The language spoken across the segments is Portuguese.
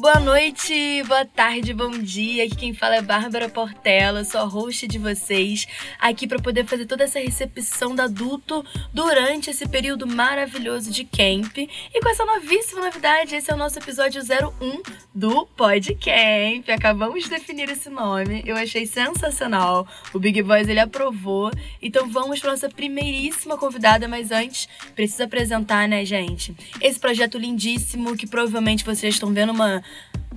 Boa noite, boa tarde, bom dia. Aqui quem fala é Bárbara Portela, sou a host de vocês, aqui para poder fazer toda essa recepção do adulto durante esse período maravilhoso de camp. E com essa novíssima novidade, esse é o nosso episódio 01 do Podcamp. Acabamos de definir esse nome, eu achei sensacional. O Big Boys ele aprovou. Então vamos para nossa primeiríssima convidada, mas antes preciso apresentar, né, gente? Esse projeto lindíssimo que provavelmente vocês estão vendo uma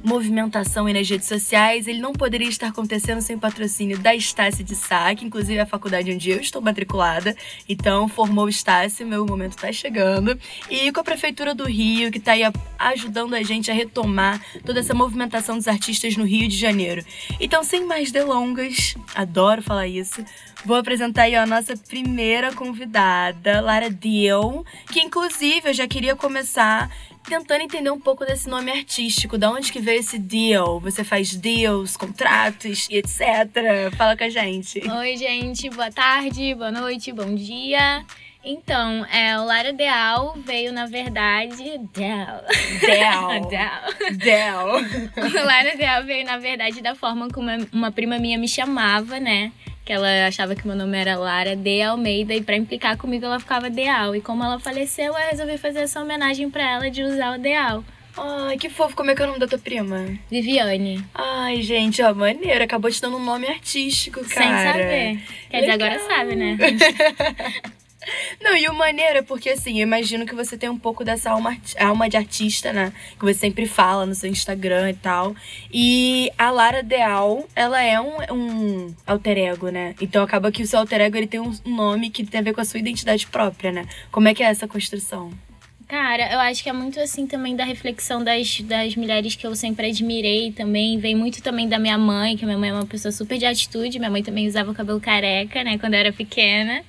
movimentação nas redes sociais, ele não poderia estar acontecendo sem patrocínio da Estácio de Sá, que inclusive é a faculdade onde eu estou matriculada. Então, formou o Estácio, meu momento está chegando. E com a Prefeitura do Rio, que está aí ajudando a gente a retomar toda essa movimentação dos artistas no Rio de Janeiro. Então, sem mais delongas, adoro falar isso, vou apresentar aí a nossa primeira convidada, Lara Diel, que inclusive eu já queria começar tentando entender um pouco desse nome artístico, da onde que veio esse deal? Você faz deals, contratos e etc. Fala com a gente. Oi, gente, boa tarde, boa noite, bom dia. Então, é, o Lara Deal veio, na verdade. Deal. Deal. Deal. Deal. o Lara Deal veio, na verdade, da forma como uma prima minha me chamava, né? Que ela achava que meu nome era Lara de Almeida e para implicar comigo ela ficava Deal. E como ela faleceu, eu resolvi fazer essa homenagem para ela de usar o Deal. Ai, que fofo. Como é que é o nome da tua prima? Viviane. Ai, gente, ó, maneiro. Acabou te dando um nome artístico, cara. Sem saber. Quer dizer, agora sabe, né? Não, e o maneiro é porque, assim, eu imagino que você tem um pouco dessa alma, alma de artista, né? Que você sempre fala no seu Instagram e tal. E a Lara Deal, ela é um, um alter ego, né? Então acaba que o seu alter ego ele tem um nome que tem a ver com a sua identidade própria, né? Como é que é essa construção? Cara, eu acho que é muito assim também da reflexão das, das mulheres que eu sempre admirei também. Vem muito também da minha mãe, que minha mãe é uma pessoa super de atitude. Minha mãe também usava o cabelo careca, né, quando eu era pequena.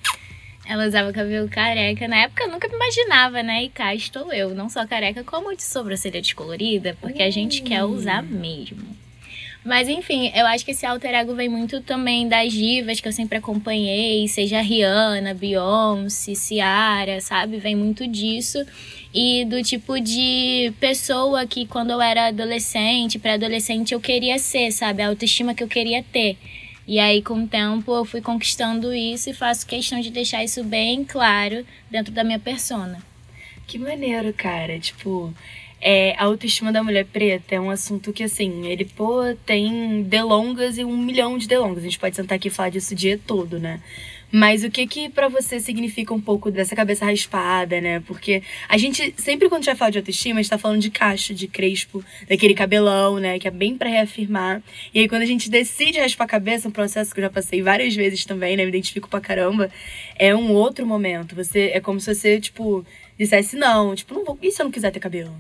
Ela usava cabelo careca. Na época eu nunca me imaginava, né? E cá estou eu, não só careca, como de sobrancelha descolorida, porque a gente quer usar mesmo. Mas enfim, eu acho que esse alter ego vem muito também das divas que eu sempre acompanhei, seja Rihanna, Beyoncé, Ciara, sabe? Vem muito disso. E do tipo de pessoa que quando eu era adolescente, pré-adolescente, eu queria ser, sabe? A autoestima que eu queria ter. E aí, com o tempo, eu fui conquistando isso e faço questão de deixar isso bem claro dentro da minha persona. Que maneiro, cara. Tipo, é, a autoestima da mulher preta é um assunto que, assim, ele, pô, tem delongas e um milhão de delongas. A gente pode sentar aqui e falar disso o dia todo, né? Mas o que que para você significa um pouco dessa cabeça raspada, né? Porque a gente, sempre quando a gente vai falar de autoestima, a gente tá falando de cacho, de crespo, daquele cabelão, né? Que é bem para reafirmar. E aí quando a gente decide raspar a cabeça, um processo que eu já passei várias vezes também, né? Me identifico pra caramba. É um outro momento. Você, é como se você, tipo, dissesse não. Tipo, não vou, e se eu não quiser ter cabelo?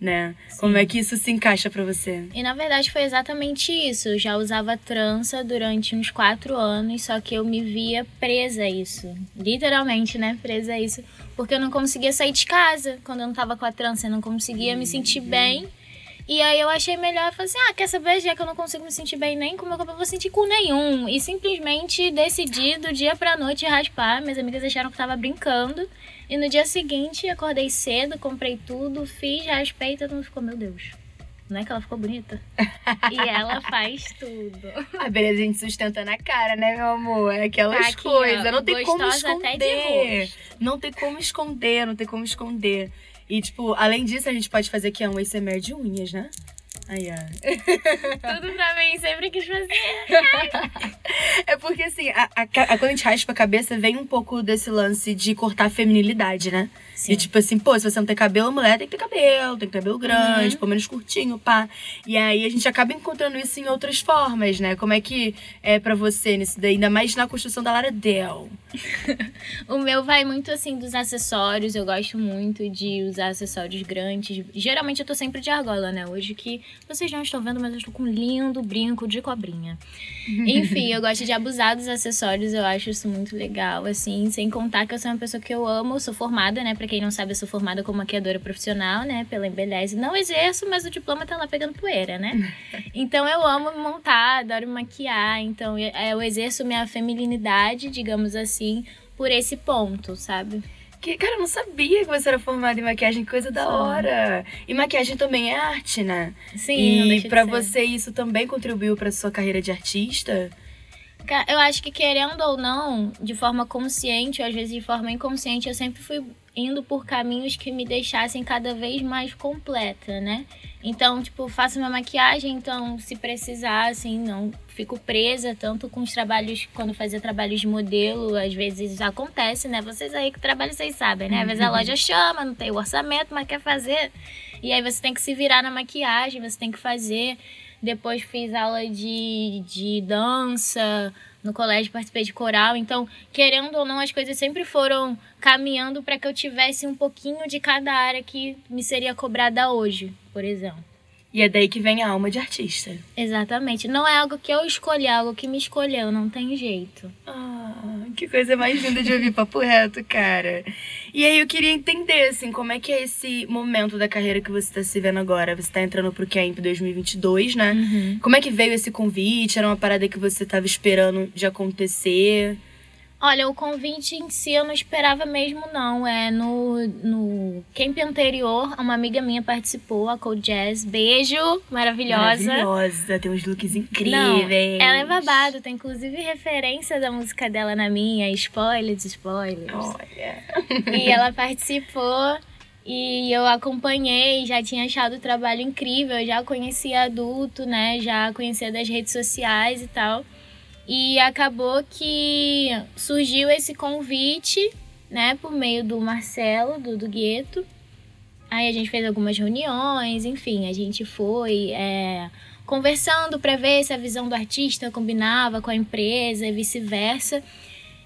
Né? Sim. Como é que isso se encaixa para você? E na verdade foi exatamente isso. Eu já usava trança durante uns quatro anos, só que eu me via presa a isso. Literalmente, né? Presa a isso. Porque eu não conseguia sair de casa quando eu não tava com a trança. Eu não conseguia me sentir uhum. bem. E aí eu achei melhor fazer assim, ah, quer saber, já que eu não consigo me sentir bem nem com o meu cabelo, eu vou sentir com nenhum. E simplesmente decidi do dia pra noite raspar. Minhas amigas acharam que eu tava brincando. E no dia seguinte, acordei cedo, comprei tudo, fiz, raspei e todo mundo ficou, meu Deus. Não é que ela ficou bonita? e ela faz tudo. A beleza a gente sustenta na cara, né, meu amor? É aquelas tá coisas. Não tem como esconder. Não tem como esconder, não tem como esconder. E, tipo, além disso, a gente pode fazer aqui um ASMR de unhas, né? Aí, ó. Tudo pra mim, sempre quis fazer. é porque, assim, a, a, a, quando a gente raspa a cabeça, vem um pouco desse lance de cortar a feminilidade, né? Sim. E tipo assim, pô, se você não tem cabelo, mulher tem que ter cabelo, tem que ter cabelo grande, uhum. pelo menos curtinho, pá. E aí a gente acaba encontrando isso em outras formas, né? Como é que é para você nisso daí, ainda mais na construção da Lara Del? o meu vai muito assim dos acessórios, eu gosto muito de usar acessórios grandes. Geralmente eu tô sempre de argola, né? Hoje que vocês não estão vendo, mas eu estou com um lindo brinco de cobrinha. Enfim, eu gosto de abusar dos acessórios, eu acho isso muito legal, assim, sem contar que eu sou uma pessoa que eu amo, eu sou formada, né, para quem não sabe, eu sou formada como maquiadora profissional, né, pela Embeleze. Não exerço, mas o diploma tá lá pegando poeira, né? Então eu amo montar, adoro maquiar, então eu, eu exerço minha feminilidade, digamos assim, por esse ponto, sabe? Que, cara, eu não sabia que você era formada em maquiagem, coisa da hora. E maquiagem também é arte, né? Sim, E para você isso também contribuiu para sua carreira de artista? Eu acho que querendo ou não, de forma consciente, ou às vezes de forma inconsciente, eu sempre fui indo por caminhos que me deixassem cada vez mais completa, né? Então, tipo, faço minha maquiagem, então se precisar, assim, não fico presa tanto com os trabalhos, quando fazia trabalhos de modelo, às vezes acontece, né? Vocês aí que trabalham, vocês sabem, né? Às vezes a loja chama, não tem o orçamento, mas quer fazer. E aí você tem que se virar na maquiagem, você tem que fazer. Depois fiz aula de, de dança, no colégio participei de coral, então, querendo ou não, as coisas sempre foram caminhando para que eu tivesse um pouquinho de cada área que me seria cobrada hoje, por exemplo. E é daí que vem a alma de artista. Exatamente. Não é algo que eu escolhi, é algo que me escolheu, não tem jeito. Ah, que coisa mais linda de ouvir papo reto, cara. E aí eu queria entender, assim, como é que é esse momento da carreira que você está se vendo agora? Você está entrando pro Camp 2022, né? Uhum. Como é que veio esse convite? Era uma parada que você estava esperando de acontecer? Olha, o convite em si eu não esperava mesmo, não. É no, no camp anterior, uma amiga minha participou, a Cold Jazz. Beijo, maravilhosa. Maravilhosa, tem uns looks incríveis. Não, ela é babado, tem inclusive referência da música dela na minha, spoilers, spoilers. Olha. E ela participou e eu acompanhei, já tinha achado o trabalho incrível, já conhecia adulto, né? Já conhecia das redes sociais e tal. E acabou que surgiu esse convite, né, por meio do Marcelo, do, do Gueto. Aí a gente fez algumas reuniões, enfim, a gente foi é, conversando para ver se a visão do artista combinava com a empresa e vice-versa.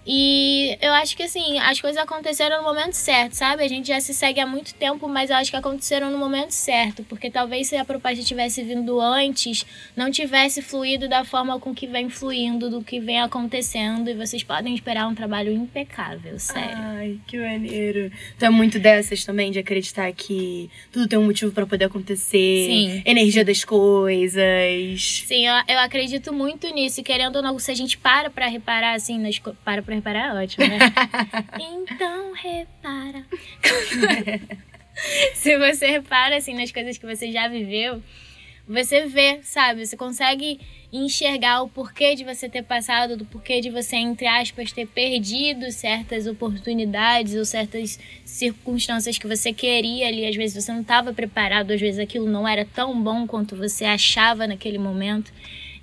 E eu acho que assim, as coisas aconteceram no momento certo, sabe? A gente já se segue há muito tempo, mas eu acho que aconteceram no momento certo, porque talvez se a proposta tivesse vindo antes, não tivesse fluído da forma com que vem fluindo, do que vem acontecendo, e vocês podem esperar um trabalho impecável, sério. Ai, que maneiro. Tu é muito dessas também, de acreditar que tudo tem um motivo para poder acontecer, Sim. energia das coisas. Sim, eu, eu acredito muito nisso, querendo ou não, se a gente para pra reparar, assim, nas, para reparar é ótimo, né? então repara. Se você repara assim nas coisas que você já viveu, você vê, sabe? Você consegue enxergar o porquê de você ter passado, do porquê de você, entre aspas, ter perdido certas oportunidades ou certas circunstâncias que você queria ali. Às vezes você não estava preparado, às vezes aquilo não era tão bom quanto você achava naquele momento.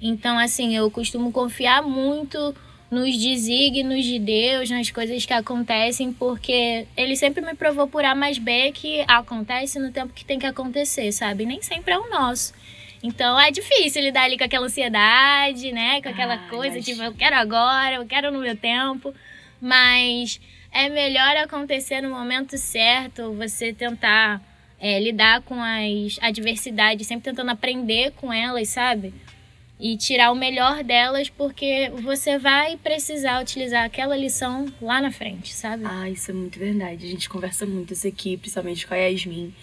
Então, assim, eu costumo confiar muito nos desígnios de Deus, nas coisas que acontecem, porque ele sempre me provou por A mais B que acontece no tempo que tem que acontecer, sabe? Nem sempre é o nosso. Então é difícil lidar ali com aquela ansiedade, né? Com aquela ah, coisa, tipo, eu quero agora, eu quero no meu tempo. Mas é melhor acontecer no momento certo, você tentar é, lidar com as adversidades, sempre tentando aprender com elas, sabe? E tirar o melhor delas, porque você vai precisar utilizar aquela lição lá na frente, sabe? Ah, isso é muito verdade. A gente conversa muito isso aqui, principalmente com a Yasmin.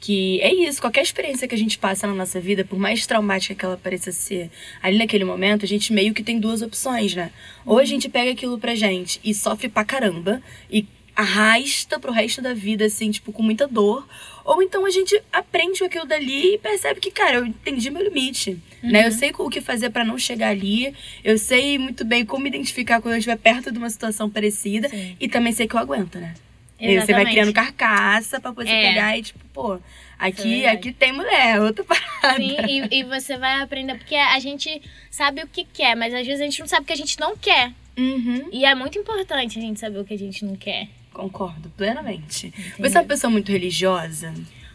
Que é isso, qualquer experiência que a gente passa na nossa vida, por mais traumática que ela pareça ser, ali naquele momento, a gente meio que tem duas opções, né? Ou a uhum. gente pega aquilo pra gente e sofre pra caramba e arrasta pro resto da vida, assim, tipo, com muita dor. Ou então a gente aprende com aquilo dali e percebe que, cara, eu entendi meu limite, uhum. né? Eu uhum. sei o que fazer para não chegar ali. Eu sei muito bem como identificar quando eu estiver perto de uma situação parecida. Sim. E também sei que eu aguento, né? Exatamente. Você vai criando carcaça para poder é. pegar e, tipo, pô, aqui, é aqui tem mulher, outra parada. Sim, e, e você vai aprender, porque a gente sabe o que quer, mas às vezes a gente não sabe o que a gente não quer. Uhum. E é muito importante a gente saber o que a gente não quer. Concordo plenamente. Você é uma pessoa muito religiosa?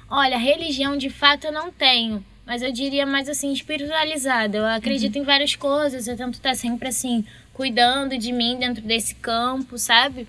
Olha, religião de fato eu não tenho. Mas eu diria mais assim, espiritualizada. Eu acredito uhum. em várias coisas. Eu tento estar sempre assim, cuidando de mim dentro desse campo, sabe?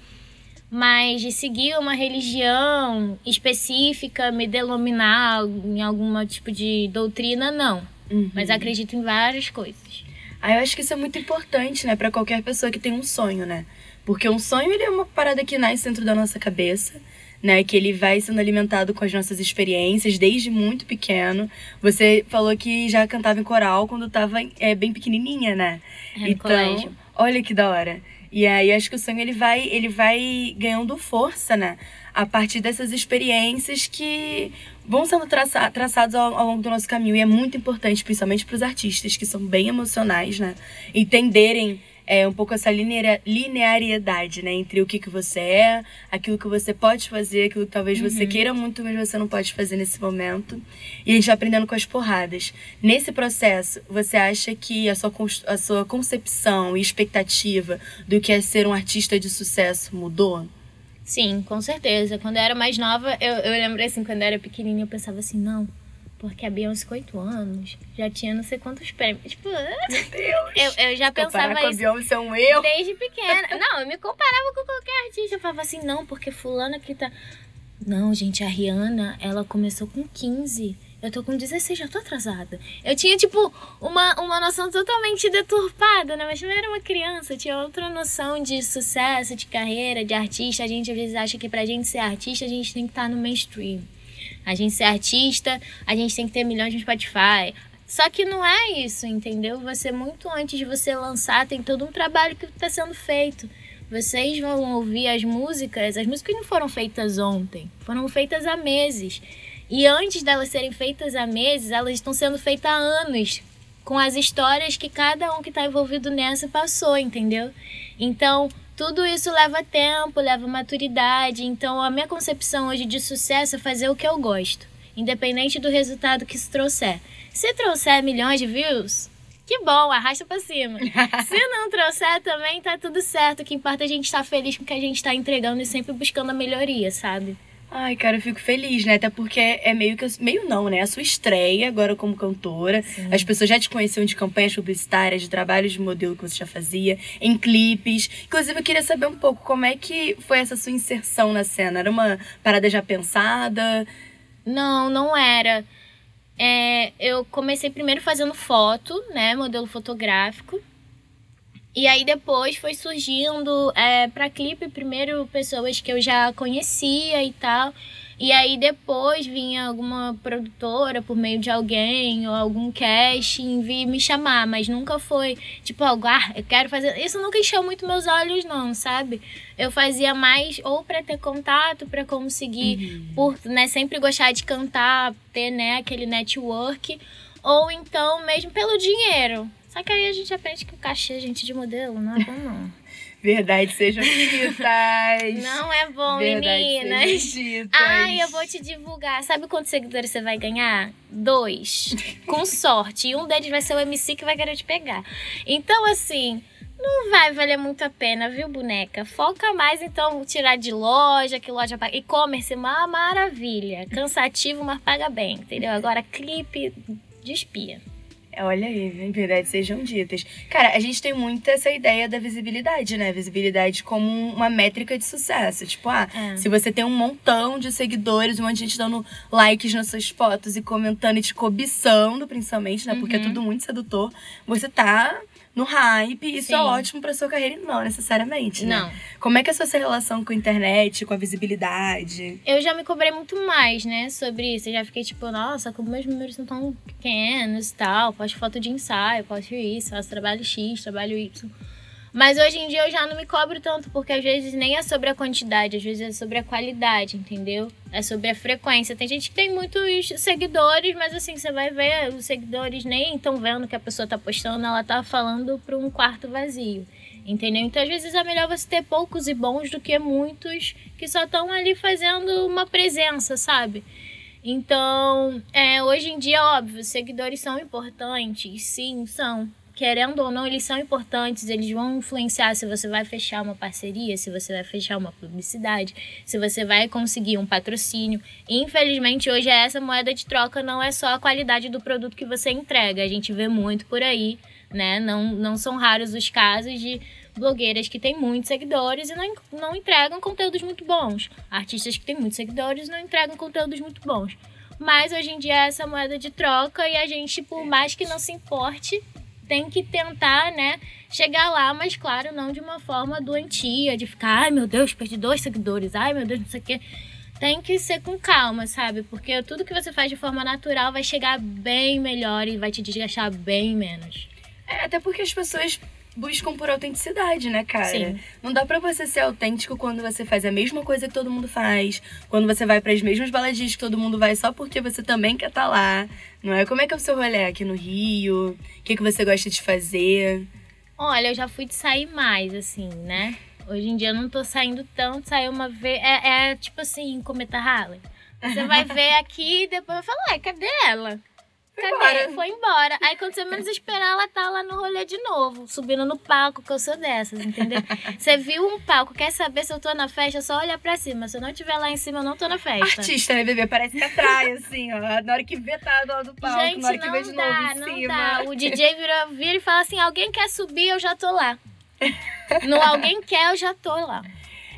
Mas de seguir uma religião específica, me denominar em algum tipo de doutrina, não. Uhum. Mas acredito em várias coisas. Ah, eu acho que isso é muito importante, né, para qualquer pessoa que tem um sonho, né? Porque um sonho ele é uma parada que nasce dentro da nossa cabeça, né? Que ele vai sendo alimentado com as nossas experiências desde muito pequeno. Você falou que já cantava em coral quando estava é, bem pequenininha, né? É, então, colégio. olha que da hora. E aí acho que o sonho ele vai, ele vai ganhando força, né? A partir dessas experiências que vão sendo traça traçados ao, ao, longo do nosso caminho. E é muito importante, principalmente para os artistas que são bem emocionais, né? Entenderem é, um pouco essa linearidade, né? Entre o que, que você é, aquilo que você pode fazer, aquilo que talvez uhum. você queira muito, mas você não pode fazer nesse momento. E a gente vai aprendendo com as porradas. Nesse processo, você acha que a sua, a sua concepção e expectativa do que é ser um artista de sucesso mudou? Sim, com certeza. Quando eu era mais nova, eu, eu lembro assim, quando eu era pequenininha, eu pensava assim, não, porque a Beyoncé com 8 anos já tinha não sei quantos prêmios. Tipo, Meu Deus. Eu, eu já pensava com isso. A Beyoncé é um erro. Desde pequena. Não, eu me comparava com qualquer artista. Eu falava assim, não, porque fulana que tá. Não, gente, a Rihanna, ela começou com 15. Eu tô com 16, já tô atrasada. Eu tinha, tipo, uma, uma noção totalmente deturpada, né? Mas eu era uma criança, eu tinha outra noção de sucesso, de carreira, de artista. A gente às vezes acha que pra gente ser artista, a gente tem que estar tá no mainstream. A gente ser artista, a gente tem que ter milhões de Spotify. Só que não é isso, entendeu? Você, muito antes de você lançar, tem todo um trabalho que está sendo feito. Vocês vão ouvir as músicas, as músicas não foram feitas ontem, foram feitas há meses. E antes delas serem feitas há meses, elas estão sendo feitas há anos, com as histórias que cada um que está envolvido nessa passou, entendeu? Então, tudo isso leva tempo, leva maturidade. Então, a minha concepção hoje de sucesso é fazer o que eu gosto, independente do resultado que se trouxer. Se trouxer milhões de views, que bom, arrasta pra cima. Se não trouxer também, tá tudo certo. O que importa é a gente estar tá feliz com o que a gente tá entregando e sempre buscando a melhoria, sabe? Ai, cara, eu fico feliz, né? Até porque é meio que. Meio não, né? A sua estreia agora como cantora. Sim. As pessoas já te conheciam de campanhas publicitárias, de trabalhos de modelo que você já fazia, em clipes. Inclusive, eu queria saber um pouco como é que foi essa sua inserção na cena. Era uma parada já pensada? Não, não era. É, eu comecei primeiro fazendo foto, né? Modelo fotográfico. E aí depois foi surgindo é, para clipe primeiro pessoas que eu já conhecia e tal. E aí depois vinha alguma produtora por meio de alguém ou algum casting vir me chamar, mas nunca foi tipo algo, ah, eu quero fazer. Isso nunca encheu muito meus olhos não, sabe? Eu fazia mais ou para ter contato, para conseguir uhum. por, né, sempre gostar de cantar, ter, né, aquele network, ou então mesmo pelo dinheiro. Só que aí a gente aprende que o cachê, gente, de modelo, não é bom, não. Verdade sejam ditas. Não é bom, Verdade meninas. Sejam Ai, eu vou te divulgar. Sabe quantos seguidores você vai ganhar? Dois. Com sorte. E um deles vai ser o MC que vai querer te pegar. Então, assim, não vai valer muito a pena, viu, boneca? Foca mais, então, tirar de loja, que loja paga. E-commerce, uma maravilha. Cansativo, mas paga bem, entendeu? Agora, clipe de espia. Olha aí, em verdade sejam ditas. Cara, a gente tem muito essa ideia da visibilidade, né? Visibilidade como uma métrica de sucesso. Tipo, ah, é. se você tem um montão de seguidores, um monte de gente dando likes nas suas fotos e comentando e te cobiçando, principalmente, né? Porque é uhum. é tudo muito sedutor. Você tá no hype, isso é Sim. é ótimo para sua carreira, não necessariamente, né? Não. Como é que é a sua relação com a internet, com a visibilidade? Eu já me cobrei muito mais, né, sobre isso. Eu já fiquei tipo, nossa, como meus números são tão pequenos e tal, posto foto de ensaio, posto isso, faço trabalho X, trabalho Y. Mas hoje em dia eu já não me cobro tanto, porque às vezes nem é sobre a quantidade, às vezes é sobre a qualidade, entendeu? É sobre a frequência. Tem gente que tem muitos seguidores, mas assim, você vai ver, os seguidores nem estão vendo que a pessoa tá postando, ela tá falando para um quarto vazio. Entendeu? Então, às vezes é melhor você ter poucos e bons do que muitos que só estão ali fazendo uma presença, sabe? Então, é, hoje em dia, óbvio, seguidores são importantes, sim, são querendo ou não, eles são importantes, eles vão influenciar se você vai fechar uma parceria, se você vai fechar uma publicidade, se você vai conseguir um patrocínio. Infelizmente, hoje é essa moeda de troca não é só a qualidade do produto que você entrega. A gente vê muito por aí, né? Não, não são raros os casos de blogueiras que têm muitos seguidores e não, não entregam conteúdos muito bons. Artistas que têm muitos seguidores não entregam conteúdos muito bons. Mas hoje em dia é essa moeda de troca e a gente, por mais que não se importe, tem que tentar, né, chegar lá, mas claro, não de uma forma doentia, de ficar, ai meu Deus, perdi dois seguidores, ai meu Deus, não sei o quê. Tem que ser com calma, sabe? Porque tudo que você faz de forma natural vai chegar bem melhor e vai te desgastar bem menos. É, até porque as pessoas buscam por autenticidade, né, cara? Sim. Não dá pra você ser autêntico quando você faz a mesma coisa que todo mundo faz, quando você vai para as mesmas baladinhas que todo mundo vai só porque você também quer estar tá lá, não é? Como é que é o seu rolê aqui no Rio? O que, que você gosta de fazer? Olha, eu já fui de sair mais, assim, né? Hoje em dia eu não tô saindo tanto, sair uma vez. É, é tipo assim, cometa Harley. Você vai ver aqui e depois vai falar, ué, cadê ela? Embora. Foi embora. Aí quando você menos esperar, ela tá lá no rolê de novo, subindo no palco, que eu sou dessas, entendeu? Você viu um palco, quer saber se eu tô na festa, é só olhar pra cima. Se eu não estiver lá em cima, eu não tô na festa. Artista, né, bebê? Parece que atrai, assim, ó. Na hora que vê, tá do lado do palco. Gente, na hora que vê de dá, novo em não cima. dá. O DJ vira, vira e fala assim, alguém quer subir, eu já tô lá. no alguém quer, eu já tô lá.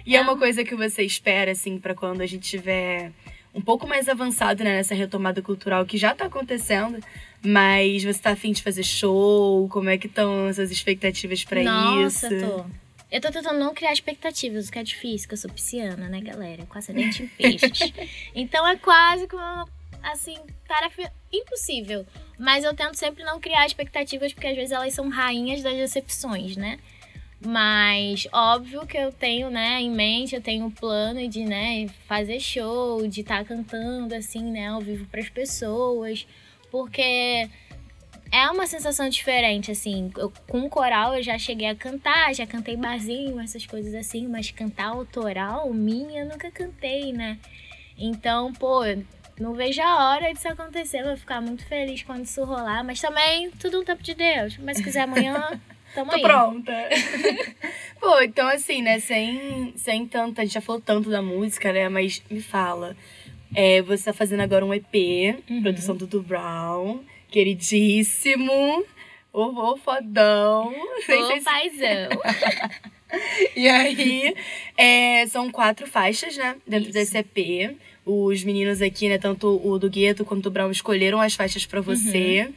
E é uma coisa que você espera, assim, pra quando a gente tiver um pouco mais avançado né, nessa retomada cultural que já tá acontecendo, mas você tá afim de fazer show? Como é que estão essas expectativas Nossa, isso? tô. Eu tô tentando não criar expectativas, o que é difícil, que eu sou pisciana, né, galera? Com acidente em peixes. então é quase uma, assim, tarefa impossível. Mas eu tento sempre não criar expectativas, porque às vezes elas são rainhas das decepções, né? Mas óbvio que eu tenho, né, em mente, eu tenho um plano de, né, fazer show, de estar cantando assim, né, ao vivo para as pessoas, porque é uma sensação diferente, assim. Eu, com coral eu já cheguei a cantar, já cantei barzinho, essas coisas assim, mas cantar autoral, minha, eu nunca cantei, né? Então, pô, não vejo a hora disso acontecer, vou ficar muito feliz quando isso rolar, mas também tudo no tempo de Deus. Mas se quiser amanhã, tamo Tô aí. pronta. Pô, então assim, né, sem, sem tanto, a gente já falou tanto da música, né, mas me fala. É, você tá fazendo agora um EP, Uhum. produção do Dudu Brown, queridíssimo, o, o fodão. Nem sei Ô, paizão. E aí, é, são quatro faixas, né, dentro Isso. desse EP. Os meninos aqui, né, tanto o do Gueto quanto o Brown, escolheram as faixas pra você.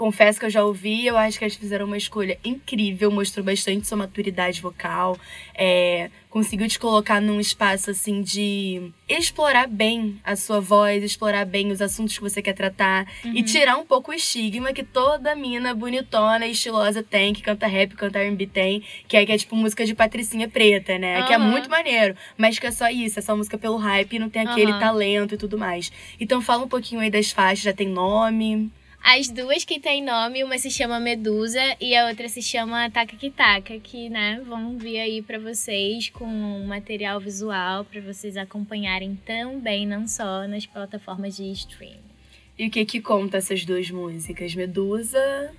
Confesso que eu já ouvi, eu acho que eles fizeram uma escolha incrível, mostrou bastante sua maturidade vocal, é, conseguiu te colocar num espaço assim de explorar bem a sua voz, explorar bem os assuntos que você quer tratar e tirar um pouco o estigma que toda mina bonitona e estilosa tem, que canta rap, canta R&B tem, que é, que é tipo música de patricinha preta, né? Que é muito maneiro, mas que é só isso, é só música pelo hype e não tem aquele Aham. talento e tudo mais. Então fala um pouquinho aí das faixas, já tem nome? As duas que tem nome, uma se chama Medusa e a outra se chama Taca que Taca, que, né, vão vir aí pra vocês com material visual pra vocês acompanharem também, não só nas plataformas de streaming. E o que que conta essas duas músicas? Medusa.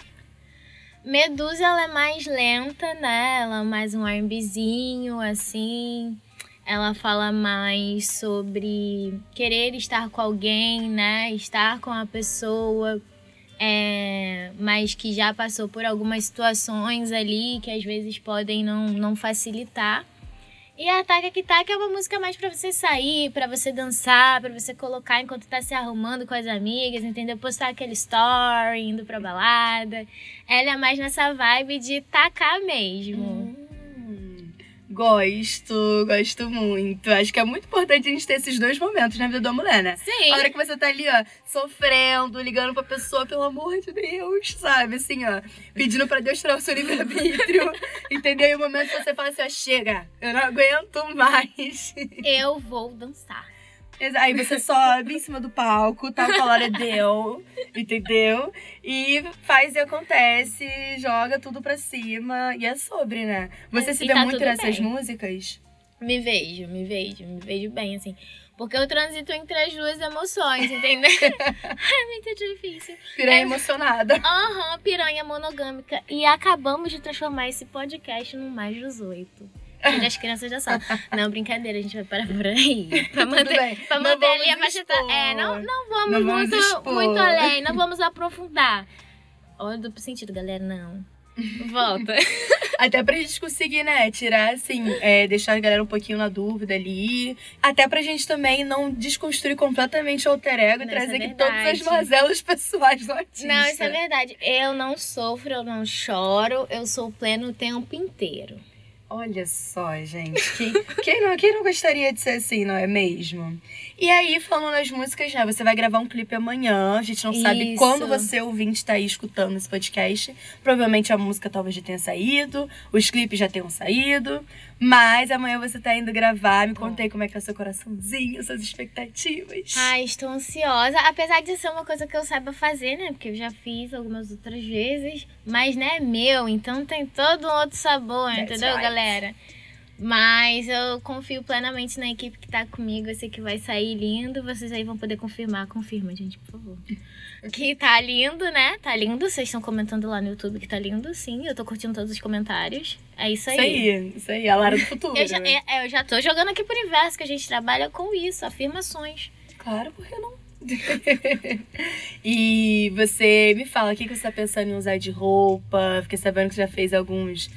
Medusa, ela é mais lenta, né? Ela é mais um R&Bzinho, assim. Ela fala mais sobre querer estar com alguém, né? Estar com a pessoa, é, mas que já passou por algumas situações ali que às vezes podem não, não facilitar. E a Taca que Taca é uma música mais pra você sair, pra você dançar, pra você colocar enquanto tá se arrumando com as amigas, entendeu? Postar aquele story, indo pra balada. Ela é mais nessa vibe de tacar mesmo. Hum, gosto, gosto muito. Acho que é muito importante a gente ter esses dois momentos na vida da mulher, né? Sim. A hora que você tá ali, ó, sofrendo, ligando pra pessoa, pelo amor de Deus, sabe? Assim, ó, pedindo pra Deus tirar o seu livre-arbítrio, entendeu? E o momento que você fala assim, ó, chega, eu não aguento mais. Eu vou dançar. Aí você sobe em cima do palco, tá? Com a Laura deu, entendeu? E faz e acontece, joga tudo pra cima. E é sobre, né? Você E se vê tá muito nessas bem. músicas? Me vejo, me vejo, me vejo bem, assim. Porque eu transito entre as duas emoções, entendeu? é muito difícil. Pirei É. emocionada. Aham, piranha monogâmica. E acabamos de transformar esse podcast num mais 18. Onde as crianças já sabem. Não, brincadeira, a gente vai parar por aí. Pra manter, pra manter ali a faixa etária. expor. É, não, não vamos, Não vamos muito, expor. muito além, não vamos aprofundar. Olha o duplo sentido, galera, não. Volta. Até pra gente conseguir, né, tirar, assim, é, deixar a galera um pouquinho na dúvida ali. Até pra gente também não desconstruir completamente o alter ego e Não, trazer isso é aqui todas as mazelas pessoais do artista. Não, isso é verdade. Eu não sofro, eu não choro, eu sou pleno o tempo inteiro. Olha só, gente. Quem, quem, não, quem não gostaria de ser assim, não é mesmo? E aí, falando nas músicas, né? Você vai gravar um clipe amanhã. A gente não sabe Isso. quando você, ouvinte, tá aí escutando esse podcast. Provavelmente a música talvez já tenha saído, os clipes já tenham saído. Mas amanhã você tá indo gravar. Me contei como é que tá seu coraçãozinho, suas expectativas. Ai, estou ansiosa. Apesar de ser uma coisa que eu saiba fazer, né? Porque eu já fiz algumas outras vezes. Mas, né, é meu. Então tem todo um outro sabor, That's entendeu, right. galera? Mas eu confio plenamente na equipe que tá comigo. Eu sei que vai sair lindo. Vocês aí vão poder confirmar. Confirma, gente, por favor. Que tá lindo, né? Tá lindo. Vocês estão comentando lá no YouTube que tá lindo, sim. Eu tô curtindo todos os comentários. É isso aí. Isso aí, isso aí, a Lara do futuro. Eu já, né? é, eu já tô jogando aqui pro universo, que a gente trabalha com isso, afirmações. Claro, por que não? e você me fala, o que que você tá pensando em usar de roupa? Fiquei sabendo que já fez alguns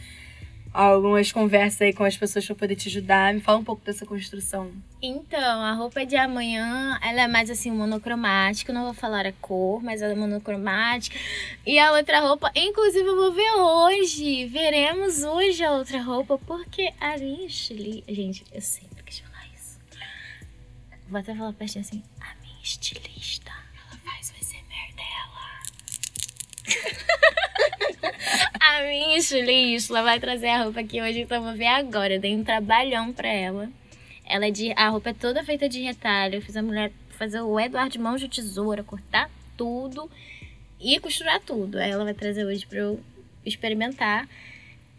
algumas conversas aí com as pessoas pra poder te ajudar. Me fala um pouco dessa construção. Então, a roupa de amanhã, ela é mais assim, monocromática. Não vou falar a cor, mas ela é monocromática. E a outra roupa, inclusive eu vou ver hoje. Veremos hoje a outra roupa, porque a estilista... Gente, eu sempre quis falar isso. Vou até falar pertinho assim. A minha estilista, ela faz o SMR dela. a minha estilista vai trazer a roupa aqui hoje, então eu vou ver agora. Eu dei um trabalhão pra ela. Ela é de. A roupa é toda feita de retalho. Eu fiz a mulher fazer o Eduardo de mão de tesoura, cortar tudo e costurar tudo. Aí ela vai trazer hoje pra eu experimentar.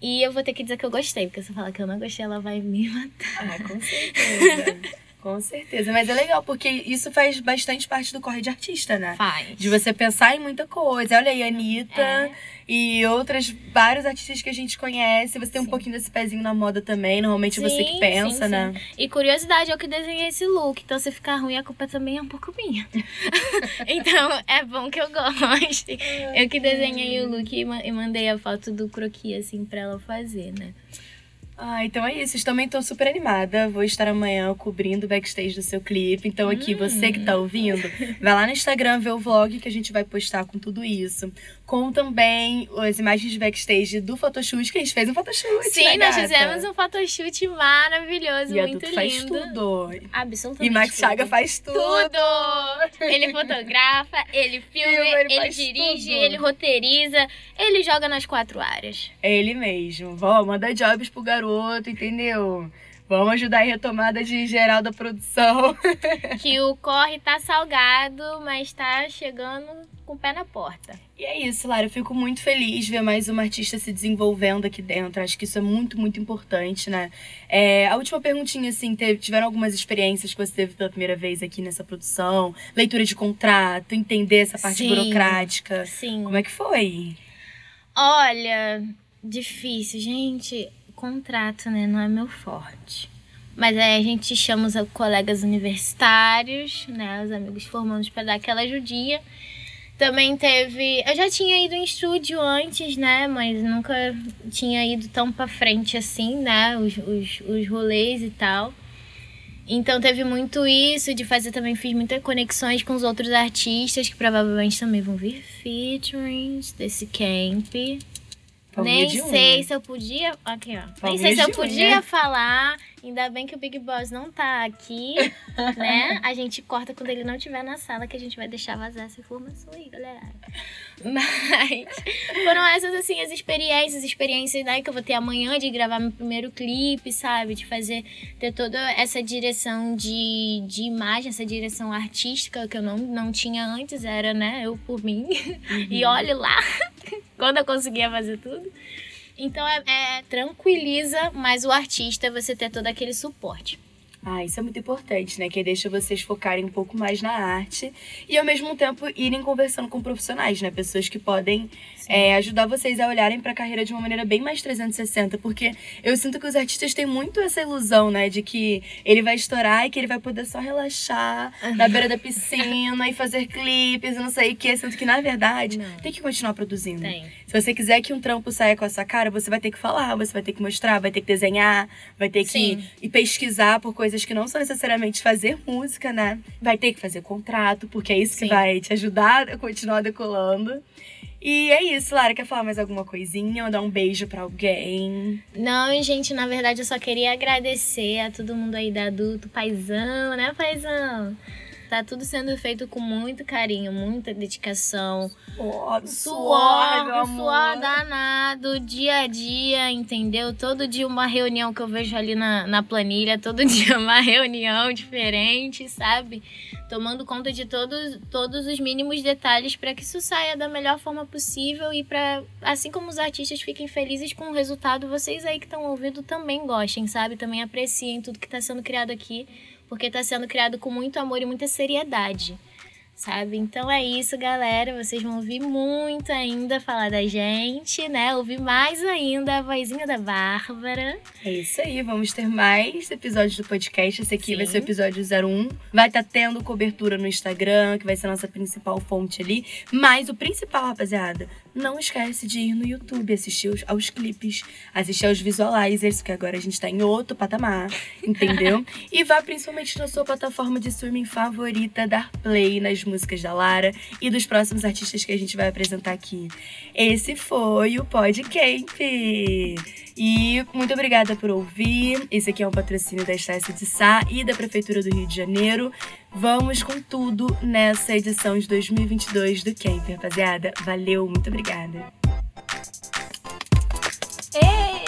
E eu vou ter que dizer que eu gostei, porque se eu falar que eu não gostei, ela vai me matar. Ah, com certeza. Com certeza. Mas é legal, porque isso faz bastante parte do corre de artista, né? Faz. De você pensar em muita coisa. Olha aí, Anitta É. e outras, vários artistas que a gente conhece. Você tem um Sim. pouquinho desse pezinho na moda também. Normalmente você que Sim, pensa, sim, né? sim. E curiosidade, eu que desenhei esse look. Então, se ficar ruim, a culpa também é um pouco minha. então, é bom que eu goste. Eu que desenhei o look e ma- e mandei a foto do croquis, assim, pra ela fazer, né? Ah, então é isso. Também tô super animada. Vou estar amanhã cobrindo o backstage do seu clipe. Então, aqui, você que tá ouvindo, vai lá no Instagram ver o vlog que a gente vai postar com tudo isso. Com também as imagens de backstage do photoshoot, que a gente fez um photoshoot. Sim, né, nós gata? fizemos um photoshoot maravilhoso, E muito Dudu faz lindo. tudo. Absolutamente. E Max Chaga tudo. faz tudo. Tudo! Ele fotografa, ele filma, Filma, ele ele, dirige, tudo. ele roteiriza, ele joga nas quatro áreas. É ele mesmo. Vamos, manda jobs pro garoto, entendeu? Vamos ajudar em retomada de geral da produção. Que o corre tá salgado, mas tá chegando com o pé na porta. E é isso, Lara. Eu fico muito feliz de ver mais uma artista se desenvolvendo aqui dentro. Acho que isso é muito, muito importante, né? É, a última perguntinha, assim, teve, tiveram algumas experiências que você teve pela primeira vez aqui nessa produção? Leitura de contrato, entender essa parte Sim. burocrática. Sim. Como é que foi? Olha, difícil, gente. Contrato, né? Não é meu forte. Mas aí a gente chama os colegas universitários, né? Os amigos formandos para dar aquela ajudinha. Também teve. Eu já tinha ido em estúdio antes, né? Mas nunca tinha ido tão pra frente assim, né? Os, os, os rolês e tal. Então teve muito isso de fazer também, fiz muitas conexões com os outros artistas que provavelmente também vão vir featurings desse camp. Palminha Nem sei se eu podia. Aqui, ó. Nem sei se eu podia falar. Ainda bem que o Big Boss não tá aqui, né? A gente corta quando ele não estiver na sala, que a gente vai deixar vazar essa informação aí, galera. Mas foram essas, assim, as experiências, experiências né, que eu vou ter amanhã de gravar meu primeiro clipe, sabe? De fazer, ter toda essa direção de, de imagem, essa direção artística que eu não, não tinha antes, era, né, eu por mim. E olhe lá, quando eu conseguia fazer tudo. Então é, é tranquiliza, mas o artista você ter todo aquele suporte. Ah, isso é muito importante, né? Que deixa vocês focarem um pouco mais na arte e ao mesmo tempo irem conversando com profissionais, né? Pessoas que podem é, ajudar vocês a olharem pra carreira de uma maneira bem mais 360, porque eu sinto que os artistas têm muito essa ilusão, né? De que ele vai estourar e que ele vai poder só relaxar na beira da piscina e fazer clipes e não sei o que. Sinto que, na verdade, Não. tem que continuar produzindo. Tem. Se você quiser que um trampo saia com a sua cara, você vai ter que falar, você vai ter que mostrar, vai ter que desenhar, vai ter que ir pesquisar por coisas que não são necessariamente fazer música, né? Vai ter que fazer contrato, porque é isso que Sim. vai te ajudar a continuar decolando. E é isso, Lara. Quer falar mais alguma coisinha ou dar um beijo pra alguém? Não, gente, na verdade eu só queria agradecer a todo mundo aí da adulto, paizão, né, paizão? Tá tudo sendo feito com muito carinho, muita dedicação. Oh, suor, suor, suor danado, dia a dia, entendeu? Todo dia uma reunião que eu vejo ali na, na planilha, todo dia uma reunião diferente, sabe? Tomando conta de todos, todos os mínimos detalhes para que isso saia da melhor forma possível e para, assim como os artistas fiquem felizes com o resultado, vocês aí que estão ouvindo também gostem, sabe? Também apreciem tudo que está sendo criado aqui porque está sendo criado com muito amor e muita seriedade, sabe? Então é isso, galera. Vocês vão ouvir muito ainda falar da gente, né? Ouvir mais ainda a vozinha da Bárbara. É isso aí, vamos ter mais episódios do podcast. Esse aqui Sim. vai ser o episódio 01. Vai estar tá tendo cobertura no Instagram, que vai ser a nossa principal fonte ali. Mas o principal, rapaziada, não esquece de ir no YouTube, assistir aos, aos clipes, assistir aos visualizers, que agora a gente tá em outro patamar, entendeu? e vá principalmente na sua plataforma de streaming favorita, dar play nas músicas da Lara e dos próximos artistas que a gente vai apresentar aqui. Esse foi o Podcamp! E muito obrigada por ouvir. Esse aqui é um patrocínio da Estácia de Sá e da Prefeitura do Rio de Janeiro. Vamos com tudo nessa edição de 2022 do Camp, rapaziada. Valeu, muito obrigada. Ei!